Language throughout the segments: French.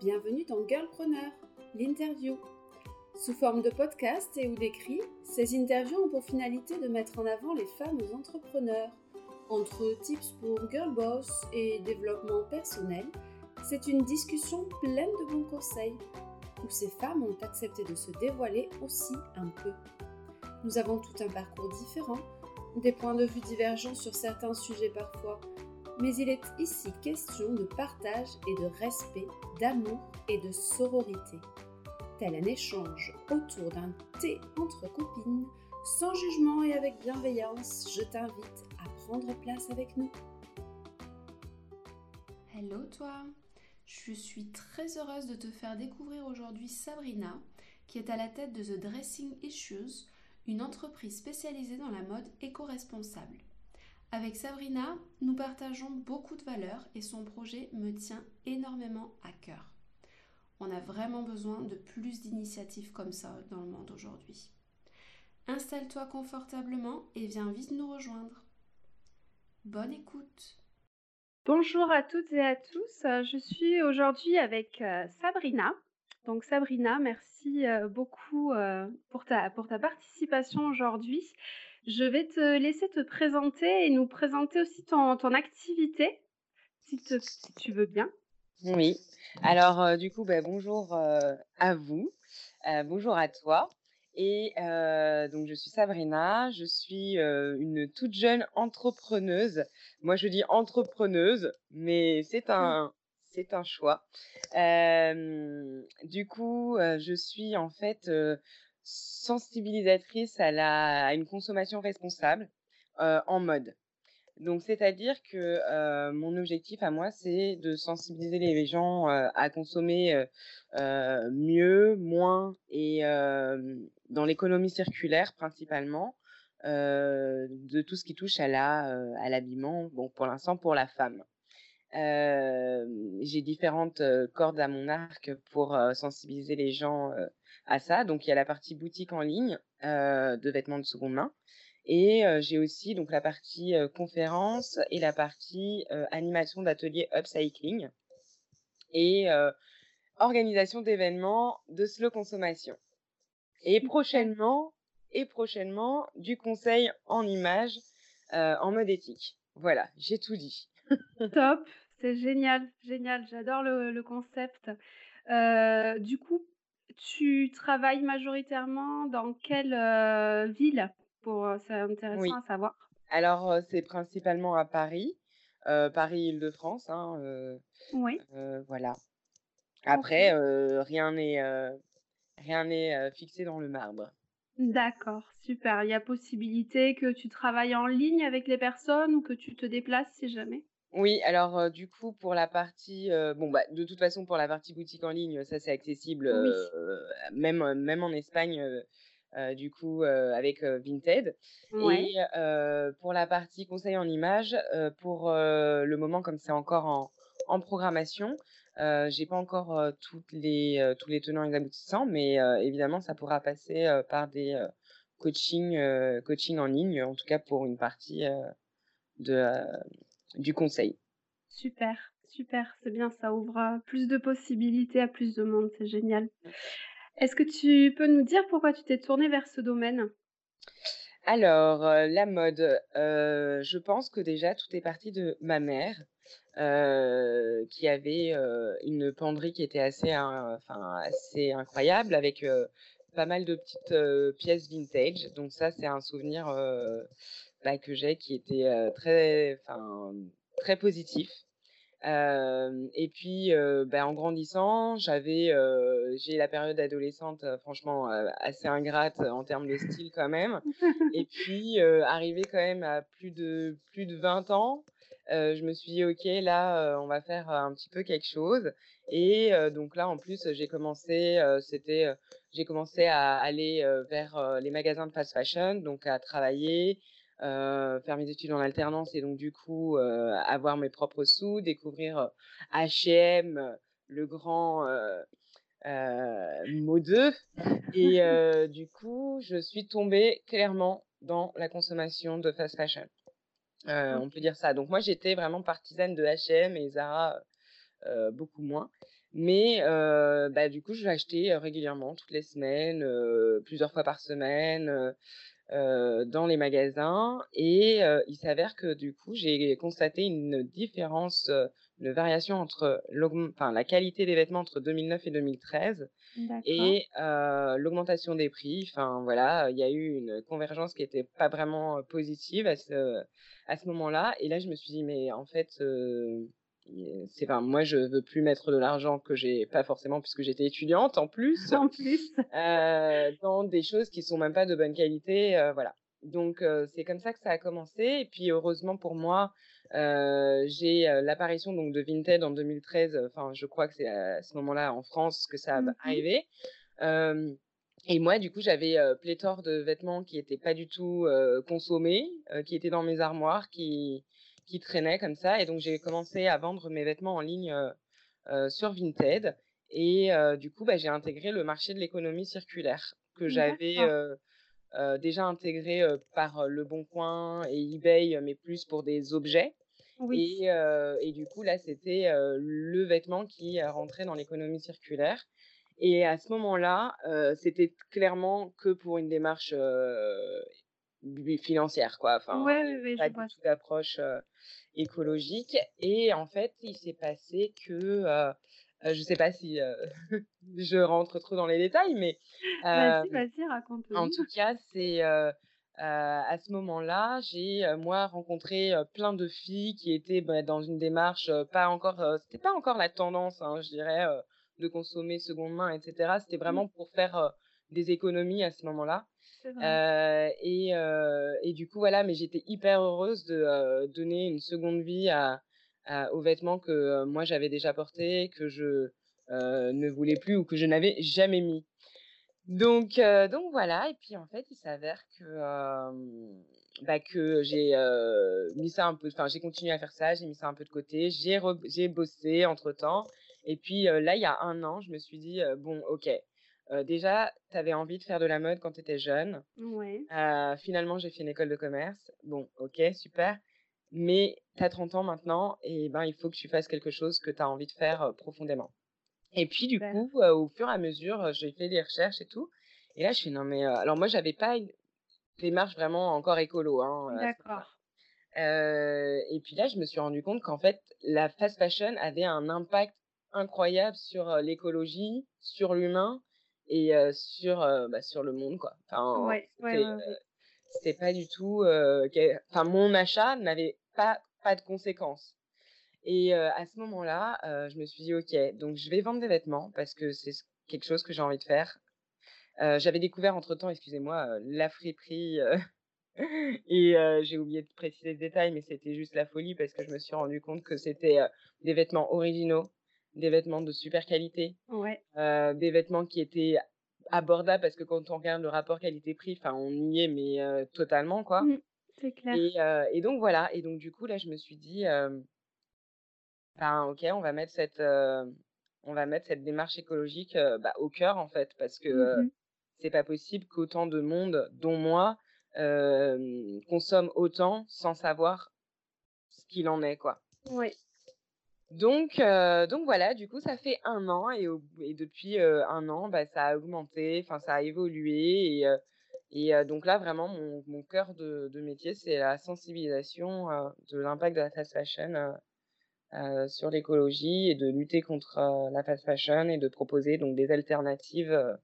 Bienvenue dans Girlpreneur, l'interview. Sous forme de podcast et ou d'écrit, ces interviews ont pour finalité de mettre en avant les femmes entrepreneurs. Entre tips pour girl boss et développement personnel, c'est une discussion pleine de bons conseils, où ces femmes ont accepté de se dévoiler aussi un peu. Nous avons tout un parcours différent, des points de vue divergents sur certains sujets parfois, mais il est ici question de partage et de respect, d'amour et de sororité. Tel un échange autour d'un thé entre copines, sans jugement et avec bienveillance, je t'invite à prendre place avec nous. Hello toi Je suis très heureuse de te faire découvrir aujourd'hui Sabrina, qui est à la tête de The Dressing Issues, une entreprise spécialisée dans la mode éco-responsable. Avec Sabrina, nous partageons beaucoup de valeurs et son projet me tient énormément à cœur. On a vraiment besoin de plus d'initiatives comme ça dans le monde aujourd'hui. Installe-toi confortablement et viens vite nous rejoindre. Bonne écoute. Bonjour à toutes et à tous. Je suis aujourd'hui avec euh, Sabrina. Donc Sabrina, merci euh, beaucoup euh, pour ta, pour ta participation aujourd'hui. Je vais te laisser te présenter et nous présenter aussi ton, ton activité, si, tu veux bien. Oui. Alors, euh, du coup, bah, bonjour euh, à vous. Euh, bonjour à toi. Et donc, je suis Sabrina. Je suis une toute jeune entrepreneuse. Moi, je dis entrepreneuse, mais c'est un, c'est un choix. du coup, je suis en fait sensibilisatrice à, la, une consommation responsable euh, en mode. Donc, c'est-à-dire que euh, mon objectif à moi, c'est de sensibiliser les gens euh, à consommer mieux, moins et dans l'économie circulaire principalement, de tout ce qui touche à la à l'habillement. Bon, pour l'instant, pour la femme. j'ai différentes cordes à mon arc pour sensibiliser les gens à ça. Donc il y a la partie boutique en ligne euh, de vêtements de seconde main. Et euh, j'ai aussi donc la partie euh, conférence et la partie animation d'ateliers upcycling et organisation d'événements de slow consommation. Et prochainement, et prochainement, du conseil en images en mode éthique. Voilà, j'ai tout dit. Top, c'est génial, génial, j'adore le, le, concept. du coup, tu travailles majoritairement dans quelle euh, ville? Pour euh, c'est intéressant à savoir. Alors c'est principalement à Paris, Paris-Île-de-France. Hein, oui. voilà. Après, rien n'est rien n'est fixé dans le marbre. D'accord, super. Il y a possibilité que tu travailles en ligne avec les personnes ou que tu te déplaces si jamais? Oui, alors du coup pour la partie, bon bah de toute façon pour la partie boutique en ligne, ça c'est accessible même même en Espagne du coup avec Vinted. Et pour la partie conseil en images, pour le moment comme c'est encore en, en programmation, j'ai pas encore toutes les tous les tenants et aboutissants, mais évidemment ça pourra passer par des coaching coaching en ligne, en tout cas pour une partie de du conseil. Super, super, c'est bien, ça ouvre plus de possibilités à plus de monde, c'est génial. Est-ce que tu peux nous dire pourquoi tu t'es tournée vers ce domaine? Alors, euh, la mode, euh, je pense que déjà tout est parti de ma mère, euh, qui avait une penderie qui était assez, enfin, assez incroyable, avec pas mal de petites pièces vintage. Donc ça, c'est un souvenir bah, que j'ai qui était très, enfin, très positif. et puis, bah, en grandissant, j'avais, j'ai la période adolescente, franchement, assez ingrate en termes de style quand même. Et puis, arrivé quand même à plus de plus de 20 ans, je me suis dit ok, là, on va faire un petit peu quelque chose. Et donc là, en plus, j'ai commencé, c'était, j'ai commencé à aller vers les magasins de fast fashion, donc à travailler, euh, faire mes études en alternance et donc du coup euh, avoir mes propres sous, découvrir H&M, le grand mot 2 et du coup je suis tombée clairement dans la consommation de fast fashion. On peut dire ça. Donc moi j'étais vraiment partisane de H&M et Zara beaucoup moins. Mais bah, du coup, je acheter régulièrement, toutes les semaines, plusieurs fois par semaine, dans les magasins. Et il s'avère que du coup, j'ai constaté une différence, une variation entre enfin, la qualité des vêtements entre 2009 et 2013 et l'augmentation des prix. Enfin voilà, il y a eu une convergence qui n'était pas vraiment positive à ce, à ce moment-là. Et là, je me suis dit, mais en fait, c'est enfin, moi je veux plus mettre de l'argent que j'ai pas forcément puisque j'étais étudiante en plus. En plus. Euh, dans des choses qui sont même pas de bonne qualité euh, voilà. Donc euh, c'est comme ça que ça a commencé. Et puis heureusement pour moi j'ai l'apparition donc de Vinted en 2013 enfin je crois que c'est à ce moment-là en France que ça va mmh arriver et moi, du coup, j'avais pléthore de vêtements qui étaient pas du tout consommés, qui étaient dans mes armoires, qui qui traînaient comme ça. Et donc, j'ai commencé à vendre mes vêtements en ligne sur Vinted. Et du coup, bah, j'ai intégré le marché de l'économie circulaire que j'avais déjà intégré par Le Bon Coin et eBay, mais plus pour des objets. Oui. Et, et, du coup, là, c'était le vêtement qui rentrait dans l'économie circulaire. Et à ce moment-là, c'était clairement que pour une démarche financière, quoi. Enfin, ouais, pas du tout d'approche écologique. Et en fait, il s'est passé que, je sais pas si je rentre trop dans les détails, mais vas-y, vas-y, raconte. En tout cas, c'est à ce moment-là, j'ai moi rencontré plein de filles qui étaient bah, dans une démarche pas encore, c'était pas encore la tendance, hein, je dirais, de consommer seconde main, etc. C'était mmh. vraiment pour faire des économies à ce moment-là. Euh, et, euh, et, du coup, voilà, mais j'étais hyper heureuse de euh, donner une seconde vie à, aux vêtements que moi j'avais déjà portés, que je ne voulais plus ou que je n'avais jamais mis. Donc, donc voilà, et puis en fait, il s'avère que, bah, que j'ai mis ça un peu, enfin, j'ai continué à faire ça, j'ai mis ça un peu de côté, j'ai, j'ai bossé entre temps. Et puis là, il y a un an, je me suis dit, bon, ok, déjà, tu avais envie de faire de la mode quand tu étais jeune. Ouais. finalement, j'ai fait une école de commerce. Bon, ok, super. Mais tu as 30 ans maintenant et ben, il faut que tu fasses quelque chose que tu as envie de faire profondément. Et puis, du coup, au fur et à mesure, j'ai fait des recherches et tout. Et là, je suis non, mais. alors, moi, j'avais pas une démarche vraiment encore écolo. Hein, D'accord. et puis là, je me suis rendu compte qu'en fait, la fast fashion avait un impact incroyable sur l'écologie, sur l'humain et sur, bah, sur le monde, quoi. Enfin, ouais, c'était pas du tout. Enfin, mon achat n'avait pas, pas de conséquences. Et à ce moment-là, je me suis dit, OK, donc je vais vendre des vêtements parce que c'est quelque chose que j'ai envie de faire. J'avais découvert entre-temps, excusez-moi, la friperie. et j'ai oublié de préciser le détail, mais c'était juste la folie parce que je me suis rendu compte que c'était des vêtements originaux, des vêtements de super qualité, ouais. euh, des vêtements qui étaient abordables parce que quand on regarde le rapport qualité-prix, enfin on y est mais euh, totalement quoi. Mmh, c'est clair. Et, euh, et, donc voilà, et donc du coup là je me suis dit, ben ok on va mettre cette, on va mettre cette démarche écologique bah, au cœur en fait parce que mmh c'est pas possible qu'autant de monde, dont moi, consomme autant sans savoir ce qu'il en est quoi. Oui. Donc, donc voilà, du coup, ça fait un an et, depuis un an, bah, ça a augmenté, ça a évolué. Et, donc là, vraiment, mon, mon cœur de, de métier, c'est la sensibilisation de l'impact de la fast fashion sur l'écologie et de lutter contre la fast fashion et de proposer donc des alternatives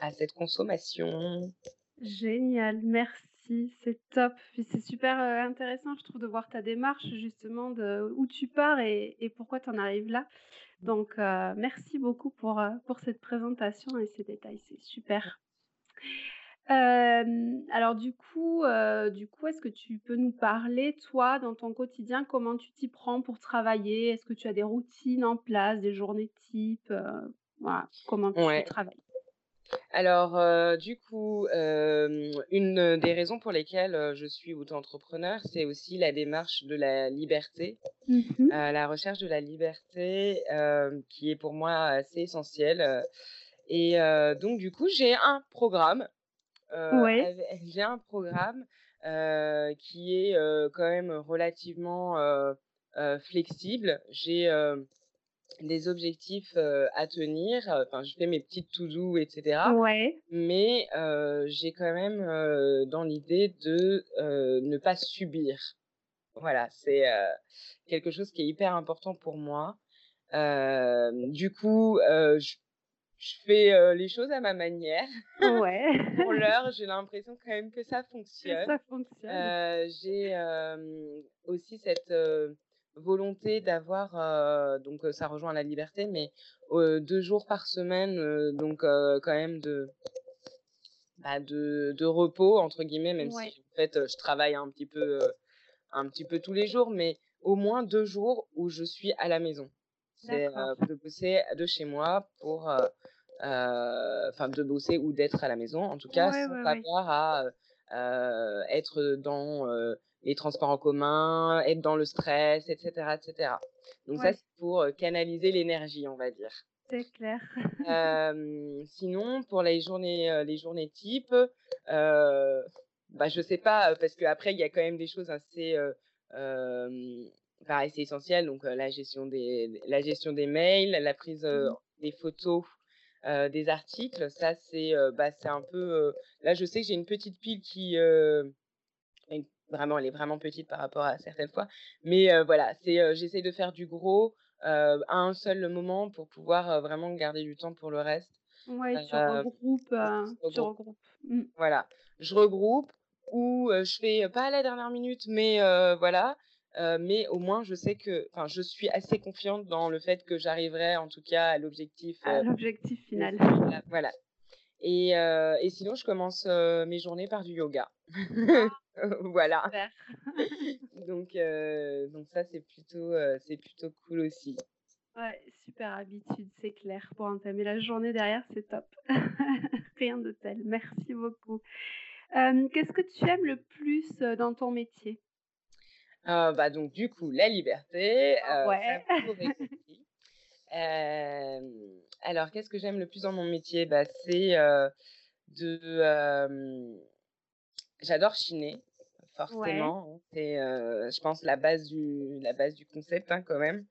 à cette consommation. Génial, merci c'est top. Puis c'est super intéressant, je trouve, de voir ta démarche justement de où tu pars et, pourquoi tu en arrives là. Donc, merci beaucoup pour, pour cette présentation et ces détails, c'est super. alors du coup, du coup, est-ce que tu peux nous parler, toi, dans ton quotidien, comment tu t'y prends pour travailler? Est-ce que tu as des routines en place, des journées type voilà, comment tu travailles? Alors, du coup, une des raisons pour lesquelles je suis auto-entrepreneur, c'est aussi la démarche de la liberté, mmh la recherche de la liberté, qui est pour moi assez essentielle. Et donc, du coup, j'ai un programme. Ouais. j'ai un programme qui est quand même relativement flexible. J'ai des objectifs à tenir. Enfin, je fais mes petites to-do, etc. Ouais. Mais j'ai quand même dans l'idée de ne pas subir. Voilà, c'est quelque chose qui est hyper important pour moi. du coup, je, je, fais les choses à ma manière. Ouais. pour l'heure, j'ai l'impression quand même que ça fonctionne. Ça fonctionne. j'ai aussi cette volonté d'avoir, euh, donc ça rejoint la liberté, mais deux jours par semaine, donc quand même de, bah, de, de, repos, entre guillemets, même si en fait je travaille un petit, peu, un petit peu tous les jours, mais au moins deux jours où je suis à la maison. C'est de bosser de chez moi pour, enfin de bosser ou d'être à la maison, en tout cas, sans avoir à être dans les transports en commun, être dans le stress, etc. etc. Donc ça, c'est pour canaliser l'énergie, on va dire. C'est clair. sinon, pour les journées, les journées type, euh, bah, je sais pas, parce qu'après, il y a quand même des choses assez pareil, c'est essentiel. Donc, la, gestion des, la gestion des mails, la prise mmh des photos, des articles. Ça, c'est bah, un peu. là, je sais que j'ai une petite pile qui vraiment, elle est vraiment petite par rapport à certaines fois. Mais voilà, c'est, j'essaie de faire du gros à un seul moment pour pouvoir vraiment garder du temps pour le reste. Ouais, tu regroupes. tu regroupes. Mmh. Voilà, je regroupe ou je fais pas à la dernière minute, mais voilà. mais au moins, je sais que, enfin, je suis assez confiante dans le fait que j'arriverai, en tout cas, à l'objectif. À l'objectif final. Voilà. Et, et, sinon, je commence mes journées par du yoga. Ah. voilà. donc, euh, donc ça, c'est plutôt, euh, c'est plutôt cool aussi. Ouais, super habitude, c'est clair. Pour entamer la journée derrière, c'est top. Rien de tel. Merci beaucoup. Qu'est-ce que tu aimes le plus dans ton métier? Euh, bah donc du coup la liberté. ouais. alors qu'est-ce que j'aime le plus dans mon métier? Bah, c'est de j'adore chiner forcément. Hein. C'est, je pense, la base du, la base du concept hein, quand même.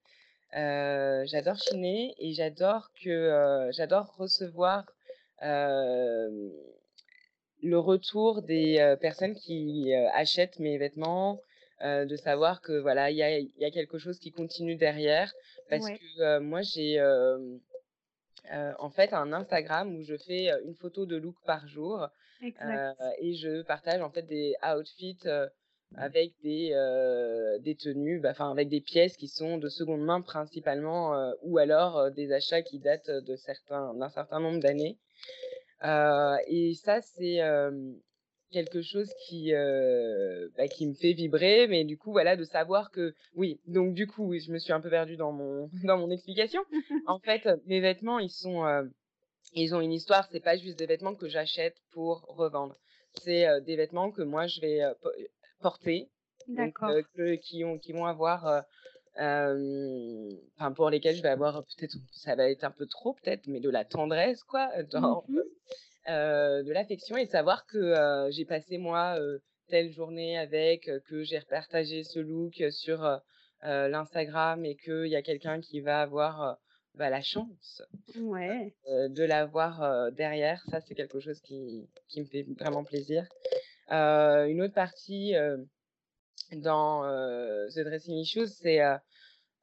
j'adore chiner et j'adore que j'adore recevoir le retour des personnes qui achètent mes vêtements, de savoir que voilà il y a, y a, quelque chose qui continue derrière parce que moi j'ai en fait un Instagram où je fais une photo de look par jour et je partage en fait des outfits avec des, des tenues, bah, enfin avec des pièces qui sont de seconde main principalement, ou alors des achats qui datent de certains d'un certain nombre d'années. et ça c'est quelque chose qui bah, qui me fait vibrer, mais du coup voilà de savoir que oui, donc du coup je me suis un peu perdue dans mon dans mon explication. en fait, mes vêtements ils sont ils ont une histoire, c'est pas juste des vêtements que j'achète pour revendre. C'est des vêtements que moi je vais porter, qui, ont, qui vont avoir, enfin pour lesquels je vais avoir peut-être, ça va être un peu trop peut-être, mais de la tendresse quoi, mmh de l'affection et savoir que j'ai passé moi telle journée avec, que j'ai repartagé ce look sur l'Instagram et qu'il y a quelqu'un qui va avoir bah, la chance ouais. de l'avoir derrière. Ça, c'est quelque chose qui, qui, me fait vraiment plaisir. une autre partie dans The Dressing Issues, c'est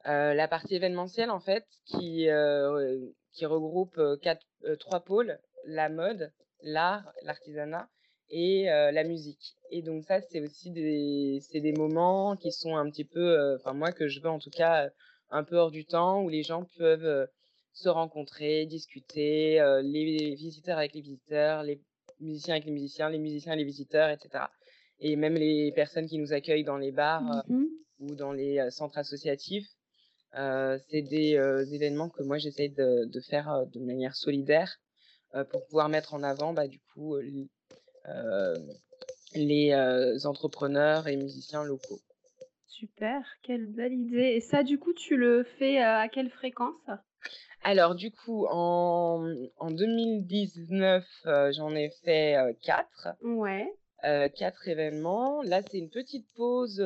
la partie événementielle, en fait, qui, qui regroupe quatre, trois pôles, la mode, l'art, l'artisanat et la musique. Et donc ça, c'est aussi des, c'est des moments qui sont un petit peu, enfin moi que je veux en tout cas un peu hors du temps, où les gens peuvent se rencontrer, discuter, les visiteurs avec les visiteurs, les musiciens avec les musiciens, les musiciens et les visiteurs, etc. Et même les personnes qui nous accueillent dans les bars mmh ou dans les centres associatifs. c'est des événements que moi j'essaie de, de, faire de manière solidaire pour pouvoir mettre en avant bah, du coup les entrepreneurs et musiciens locaux. Super, quelle belle idée. Et ça, du coup, tu le fais à quelle fréquence? Alors, du coup, en, en 2019, j'en ai fait quatre. Ouais. quatre événements. Là, c'est une petite pause,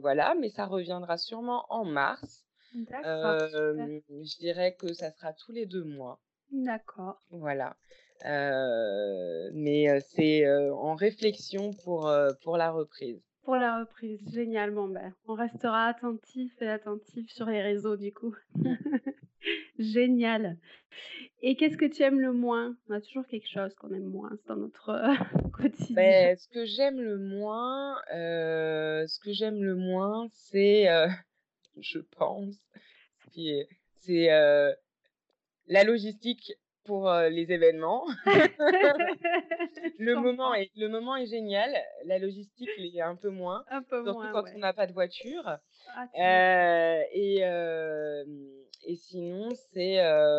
voilà, mais ça reviendra sûrement en mars. D'accord, je dirais que ça sera tous les 2 mois. D'accord. Voilà. mais c'est en réflexion pour, pour la reprise. Pour la reprise, génial. Bon, ben, on restera attentif et attentif sur les réseaux du coup. Génial. Et qu'est-ce que tu aimes le moins? On a toujours quelque chose qu'on aime moins dans notre quotidien. Beh, ce que j'aime le moins, ce que j'aime le moins, c'est, je pense, c'est la logistique pour, heu, les événements. Le moment est le moment est génial, la logistique l'est un peu moins, Un peu surtout moins, quand on n'a pas de voiture. Ah, m'étonnes. Heu et sinon c'est,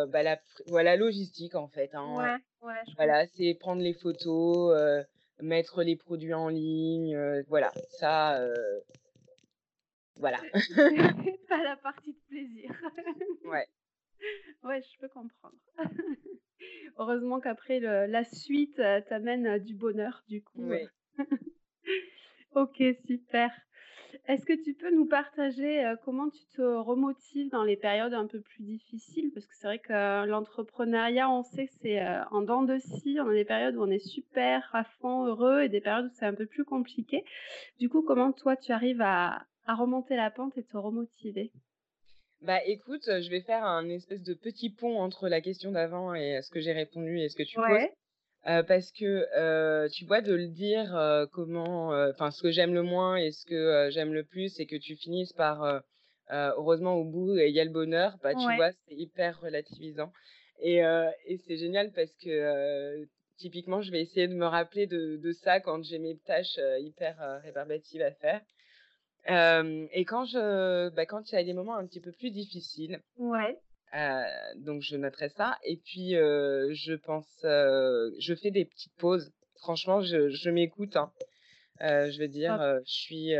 bah, la logistique en fait, hein, Ouais, ouais, voilà, c'est prendre les photos, mettre les produits en ligne, voilà, ça, voilà. C'est pas la partie de plaisir. Ouais. Ouais, je peux comprendre. Heureusement qu'après la suite, heu, t'amène, heu, du bonheur du coup, heu. Oui. OK, super. Est-ce que tu peux nous partager, comment tu te remotives dans les périodes un peu plus difficiles? Parce que c'est vrai que l'entrepreneuriat, on sait que c'est, en dents de scie. On a des périodes où on est super à fond heureux et des périodes où c'est un peu plus compliqué. Du coup, comment toi tu arrives à à remonter la pente et te remotiver? Bah, écoute, je vais faire un espèce de petit pont entre la question d'avant et ce que j'ai répondu et ce que tu poses. Ouais, Heu, parce que, tu vois, de le dire, comment, enfin, ce que j'aime le moins et ce que, j'aime le plus et que tu finisses par, heu heu, heureusement au bout il y a le bonheur, bah, tu ouais. vois, c'est hyper relativisant et et c'est génial parce que, typiquement, je vais essayer de me rappeler de de ça quand j'ai mes tâches, hyper, heu, rébarbatives à faire. Et quand je bah, quand il y a des moments un petit peu plus difficiles, Ouais, donc je noterai ça et puis, je pense, je fais des petites pauses. Franchement, je je m'écoute, hein. Je veux dire, je suis,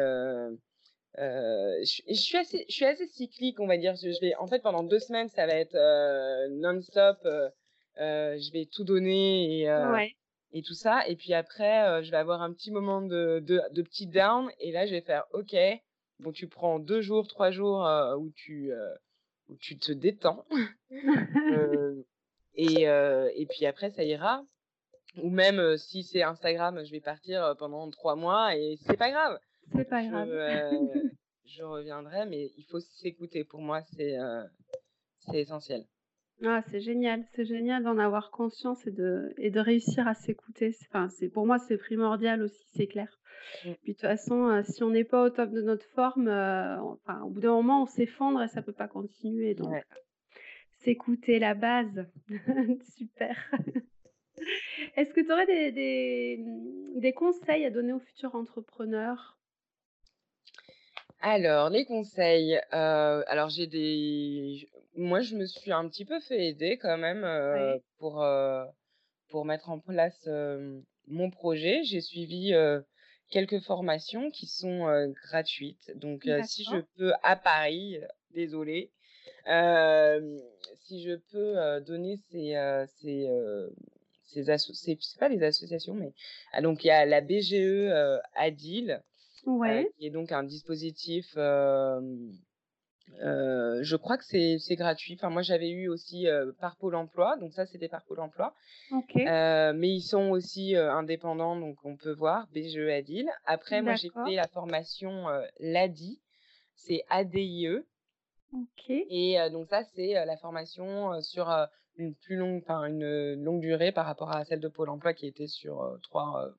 je suis je suis assez je suis assez cyclique, on va dire. Je je vais en fait, pendant 2 semaines, ça va être, non-stop, je vais tout donner et Ouais. Et tout ça et puis après, je vais avoir un petit moment de de de petit down et là, je vais faire: «OK, bon, tu prends 2 jours, 3 jours, où tu, où tu te détends». Et et puis après ça ira. Ou même, si c'est Instagram, je vais partir, pendant 3 mois et c'est pas grave. C'est pas Je, grave. je reviendrai, mais il faut s'écouter. Pour moi, c'est, c'est essentiel. Ah, c'est génial, c'est génial d'en avoir conscience et de et de réussir à s'écouter. C'est enfin, c'est pour moi, c'est primordial aussi, c'est clair. Puis de toute façon, heu, si on n'est pas au top de notre forme, enfin, au bout d'un moment, on s'effondre et ça peut pas continuer donc ouais. heu, s'écouter, la base. Super. Est-ce que tu aurais des des, des conseils à donner aux futurs entrepreneurs? Alors les conseils, alors j'ai des moi, je me suis un petit peu fait aider quand même, pour, Pour mettre en place, mon projet, j'ai suivi, quelques formations qui sont, gratuites. Donc, si je peux à Paris, désolée, si je peux, donner ces, ces, ces asso c'est c'est pas des associations, mais ah donc il y a la BGE, Adil, qui est donc un dispositif, Je crois que c'est c'est gratuit. Enfin, moi, j'avais eu aussi, par Pôle emploi, donc ça, c'était par Pôle emploi. Mais ils sont aussi, indépendants, donc on peut voir, BGE Adil. Après, moi, j'ai fait la formation, heu, l'ADIE, c'est A-D-I-E OK, et donc ça, c'est, la formation, sur, une plus longue enfin, une, longue durée par rapport à celle de Pôle emploi qui était sur, heu, 3, heu,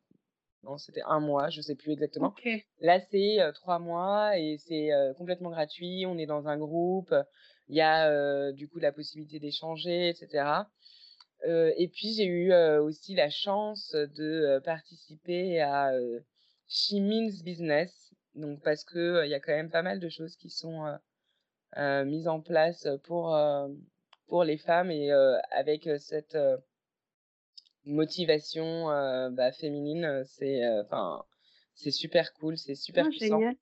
non, c'était un mois, je sais plus exactement. Là, c'est, 3 mois et c'est, complètement gratuit. On est dans un groupe, il y a, du coup, la possibilité d'échanger et cetera. Heu et puis j'ai eu, aussi la chance de, participer à, She Means Business. Donc parce que, il y a quand même pas mal de choses qui sont, mises en place, pour, pour les femmes et avec, cette, motivation, heu, bah, féminine, c'est, heu, enfin, c'est super cool, c'est super Ah puissant génial,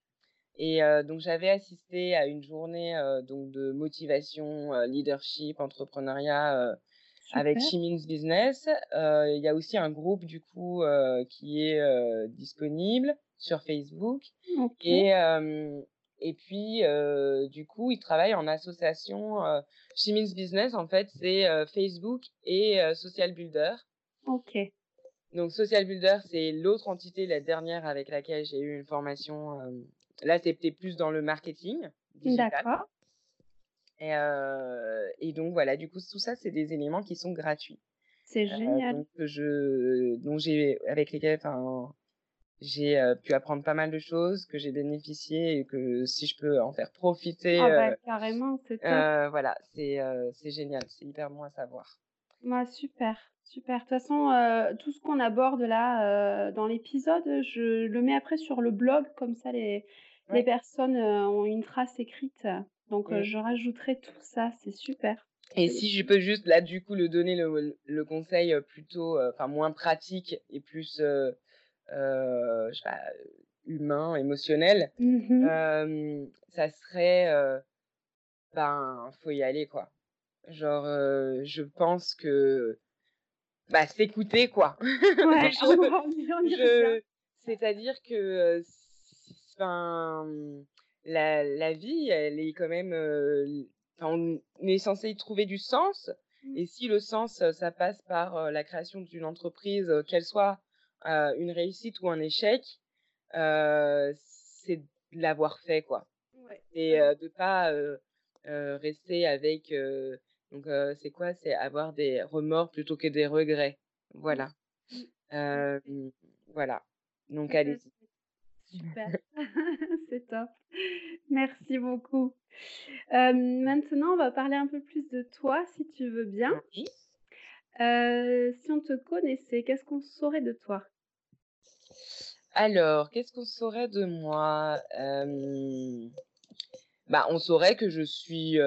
et donc j'avais assisté à une journée, donc de motivation, leadership, entrepreneuriat, avec Means Business, il y a aussi un groupe du coup, qui est, disponible sur Facebook et OK. hem et puis, du coup, il travaille en association. Chez Business, en fait, c'est Facebook et Social Builder. Ok. Donc, Social Builder, c'est l'autre entité, la dernière avec laquelle j'ai eu une formation. là, c'était plus dans le marketing digital. D'accord. Et, et, donc, voilà, du coup, tout ça, c'est des éléments qui sont gratuits. C'est génial. donc, je, dont j'ai, avec lesquels, j'ai pu apprendre pas mal de choses, que j'ai bénéficié et que si je peux en faire profiter. Ah bah, carrément, c'est voilà, c'est c'est génial, c'est hyper bon à savoir. Moi, super, super. De toute façon, tout ce qu'on aborde là dans l'épisode, je le mets après sur le blog, comme ça les, les personnes ont une trace écrite. Donc, je rajouterai tout ça, c'est super. Et si je peux juste là du coup le donner le, le conseil plutôt, enfin moins pratique et plus euh, je sais pas, humain, émotionnel, mmh ça serait, ben, faut y aller, quoi. Genre, je pense que, bah, s'écouter, quoi. Ouais, c'est-à-dire que, enfin, la, la vie, elle est quand même, on est censé y trouver du sens. Mmh. Et si le sens, ça passe par la création d'une entreprise, qu'elle soit une réussite ou un échec, c'est de l'avoir fait, quoi. Et de pas rester avec. Donc, c'est quoi? C'est avoir des remords plutôt que des regrets. Voilà. Mmh. voilà. Donc, allez-y. Super. c'est top. Merci beaucoup. maintenant, on va parler un peu plus de toi, si tu veux bien. Oui. si on te connaissait, qu'est-ce qu'on saurait de toi? Alors, qu'est-ce qu'on saurait de moi? bah, on saurait que je suis,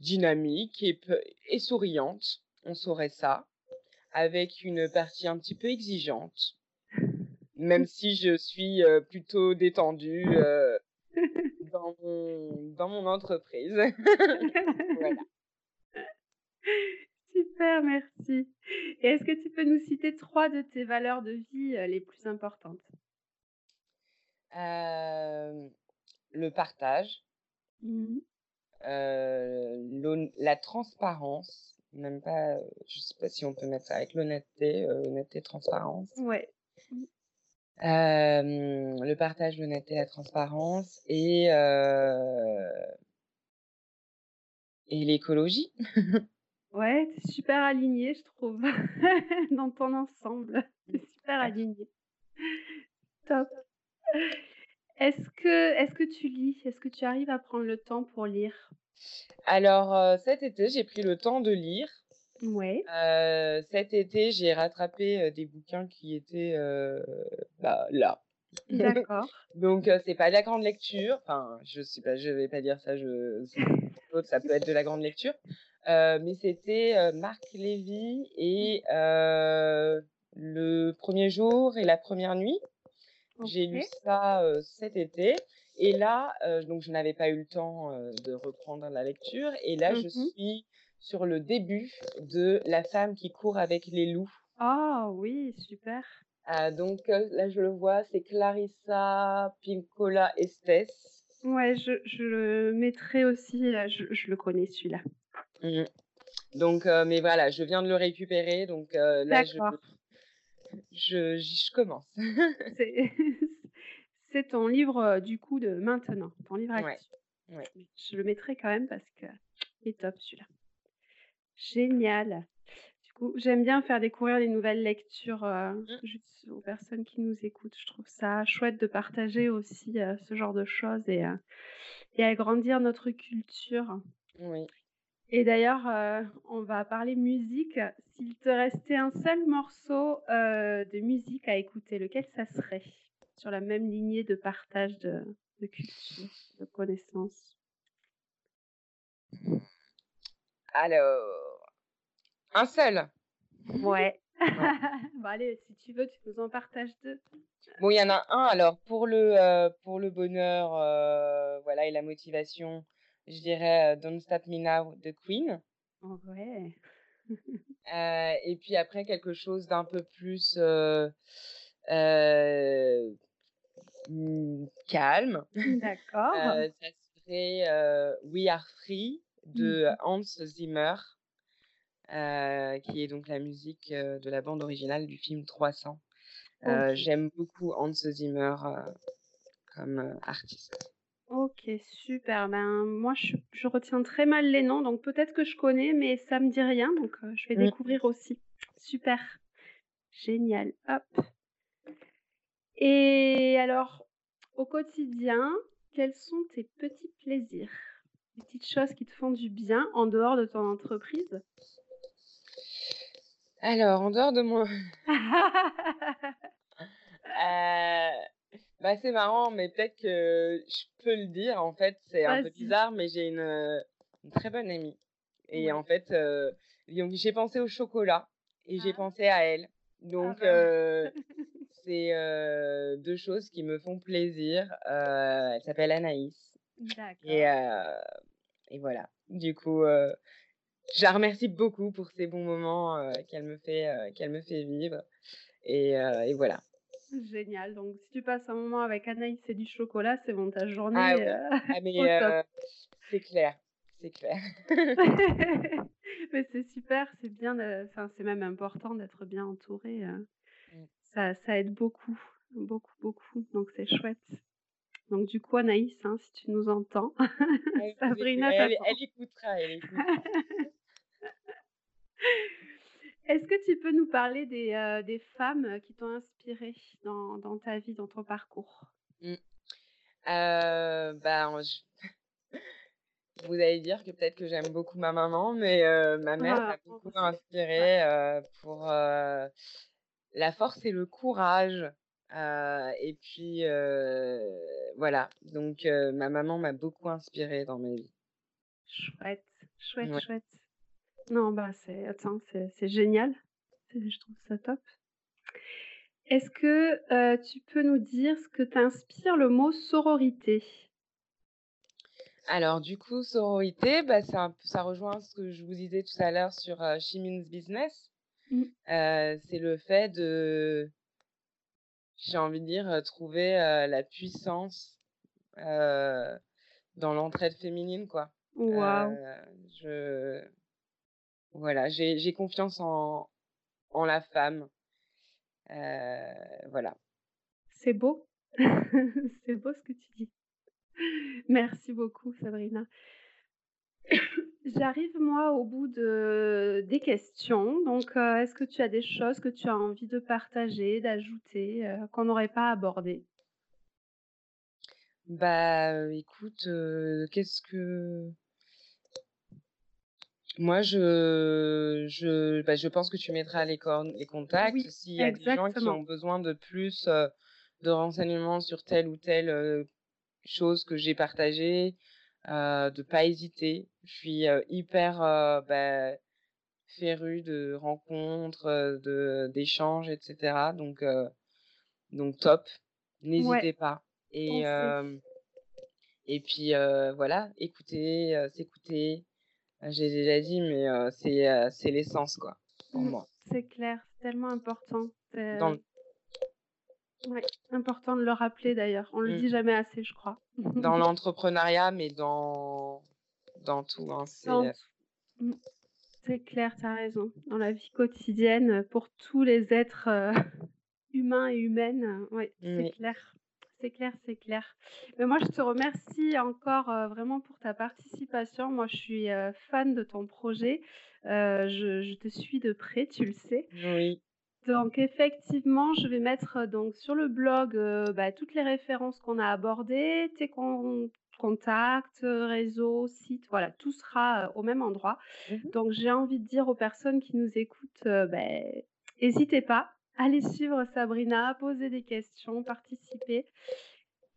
dynamique et et souriante. On saurait ça, avec une partie un petit peu exigeante. Même si je suis, plutôt détendue, dans mon dans mon entreprise. Voilà. Super, merci. Et est-ce que tu peux nous citer trois de tes valeurs de vie les plus importantes? Le partage, mmh la transparence, même pas, je sais pas si on peut mettre ça avec l'honnêteté, honnêteté, transparence. Ouais. Le partage, l'honnêteté, la transparence et, et l'écologie. Ouais, tu super aligné, je trouve, dans ton ensemble. Super aligné. Top. Est-ce que, est-ce que tu lis? Est-ce que tu arrives à prendre le temps pour lire? Alors, cet été, j'ai pris le temps de lire. Ouais. cet été, j'ai rattrapé des bouquins qui étaient bah, là. D'accord. Donc, c'est pas de la grande lecture. Enfin, je sais pas, je vais pas dire ça. Je... ça peut être de la grande lecture. Mais c'était Marc Lévy et le premier jour et la première nuit. J'ai lu ça cet été. Et là, donc je n'avais pas eu le temps de reprendre la lecture. Et là, je mmh suis sur le début de La femme qui court avec les loups. Ah oui, super. donc là, je le vois, c'est Clarissa Pincola Estes. Ouais, je, je le mettrai aussi, je, je le connais celui-là. Mmh. Donc, mais voilà, je viens de le récupérer, donc là, je, je, je commence. C'est ton livre du coup de maintenant, ton livre actuel. Ouais. Je le mettrai quand même parce que est top celui-là. Génial. Du coup, j'aime bien faire découvrir les nouvelles lectures mmh. aux personnes qui nous écoutent. Je trouve ça chouette de partager aussi ce genre de choses et, et agrandir notre culture. Oui. Et d'ailleurs, on va parler musique. S'il te restait un seul morceau euh, de musique à écouter, lequel ça serait? Sur la même lignée de partage de, culture, de connaissances. Alors, un seul Ouais. bon, allez, si tu veux, tu nous en partages deux. Bon, il y en a un. Alors, pour le, euh, pour le bonheur voilà, et la motivation, je dirais Don't Stop Me Now de Queen. Oh, ouais. et puis après, quelque chose d'un peu plus. Euh, mmh, calme. D'accord. Ça serait, We Are Free de Mmh Hans Zimmer, qui est donc la musique, de la bande originale du film 300. Heu, OK. j'aime beaucoup Hans Zimmer, comme, artiste. OK, super. Ben, moi, je je retiens très mal les noms, donc peut-être que je connais, mais ça me dit rien, donc heu, je vais Mmh. découvrir aussi. Super, génial, hop et alors, au quotidien, quels sont tes petits plaisirs? Les petites choses qui te font du bien en dehors de ton entreprise? Alors en dehors de mon Heu, bah, c'est marrant, mais peut-être que je peux le dire, en fait, c'est un peu bizarre, mais j'ai une, heu, une très bonne amie et en fait, donc j'ai pensé au chocolat et j'ai Ah, pensé à elle. ah Donc bah, heu, c'est, heu, 2 choses qui me font plaisir. Elle s'appelle Anaïs et et voilà. Du coup, je la remercie beaucoup pour ces bons moments, qu'elle me fait, qu'elle me fait vivre et et voilà. Génial, donc si tu passes un moment avec Anaïs et du chocolat, c'est bon, ta Ah journée, oui. Ah mais au top. heu, c'est clair, c'est clair. Mais c'est super, c'est bien enfin, c'est même important d'être bien entouré, heu, Mmh. ça ça aide beaucoup, beaucoup, beaucoup, donc c'est chouette. Donc du coup, Anaïs, hein, si tu nous entends, Elle Sabrina elle écoutera, elle. Est-ce que tu peux nous parler des, des femmes, qui t'ont inspirée dans dans ta vie, dans ton parcours? Mmh. Ben, je vous allez dire que peut-être que j'aime beaucoup ma maman, mais ma mère Ah, m'a beaucoup ouais. inspirée, pour, la force et le courage, et puis, voilà, donc ma maman m'a beaucoup inspirée dans ma vie. Chouette, chouette, Ouais. chouette. Non, bah, c'est attends, c'est c'est génial. Je trouve ça top. Est-ce que, heu, tu peux nous dire ce que t'inspire le mot sororité? Alors du coup, sororité, bah, ça rejoint ce que je vous disais tout à l'heure sur, heu, She Means Business. Mmh. Heu, c'est le fait de j'ai envie de dire, heu, trouver, la puissance, dans l'entraide féminine, quoi. Je voilà, j'ai confiance en en la femme, heu, voilà. c'est beau. C'est beau ce que tu dis. Merci beaucoup Sabrina. J'arrive moi au bout de des questions, donc heu, est-ce que tu as des choses que tu as envie de partager, d'ajouter, heu, qu'on n'aurait pas abordées? Bah, écoute, qu'est-ce que moi je je bah, je pense que tu mettras les cornes les contacts. Oui, S'il y a des gens qui ont besoin de plus, de renseignements sur telle ou telle, chose que j'ai partagée, heu, de pas hésiter. Je suis, hyper, bah, férue de rencontres, de d'échanges et cetera donc donc top. Ouais, N'hésitez pas et et puis, voilà, écouter, heu, s'écouter. J'ai déjà dit mais c'est, c'est l'essence quoi, pour Mmh, moi. c'est clair, c'est tellement important. Dans C'est ouais, important de le rappeler d'ailleurs. On le mmh, dit jamais assez, je crois. dans l'entrepreneuriat, mais dans dans tout, hein, c'est, Dans heu tout. Mmh, c'est clair, tu as raison. Dans la vie quotidienne, pour tous les êtres, humains et humaines, ouais, c'est oui, clair. C'est clair, c'est clair. Mais moi, je te remercie encore, heu, vraiment pour ta participation. Moi, je suis, heu, fan de ton projet. Heu, je je te suis de près, tu le sais. oui, Donc effectivement, je vais mettre, donc sur le blog, bah, toutes les références qu'on a abordées, tes con contacts, réseaux, sites, voilà, tout sera, au même endroit. mmh mh. Donc j'ai envie de dire aux personnes qui nous écoutent, heu, beh, hésitez pas, allez suivre Sabrina, poser des questions, participer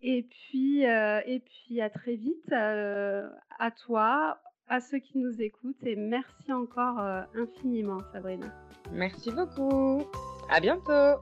et puis, heu et puis à très vite, heu, à toi, à ceux qui nous écoutent et merci encore, heu, infiniment Sabrina. Merci beaucoup. À bientôt.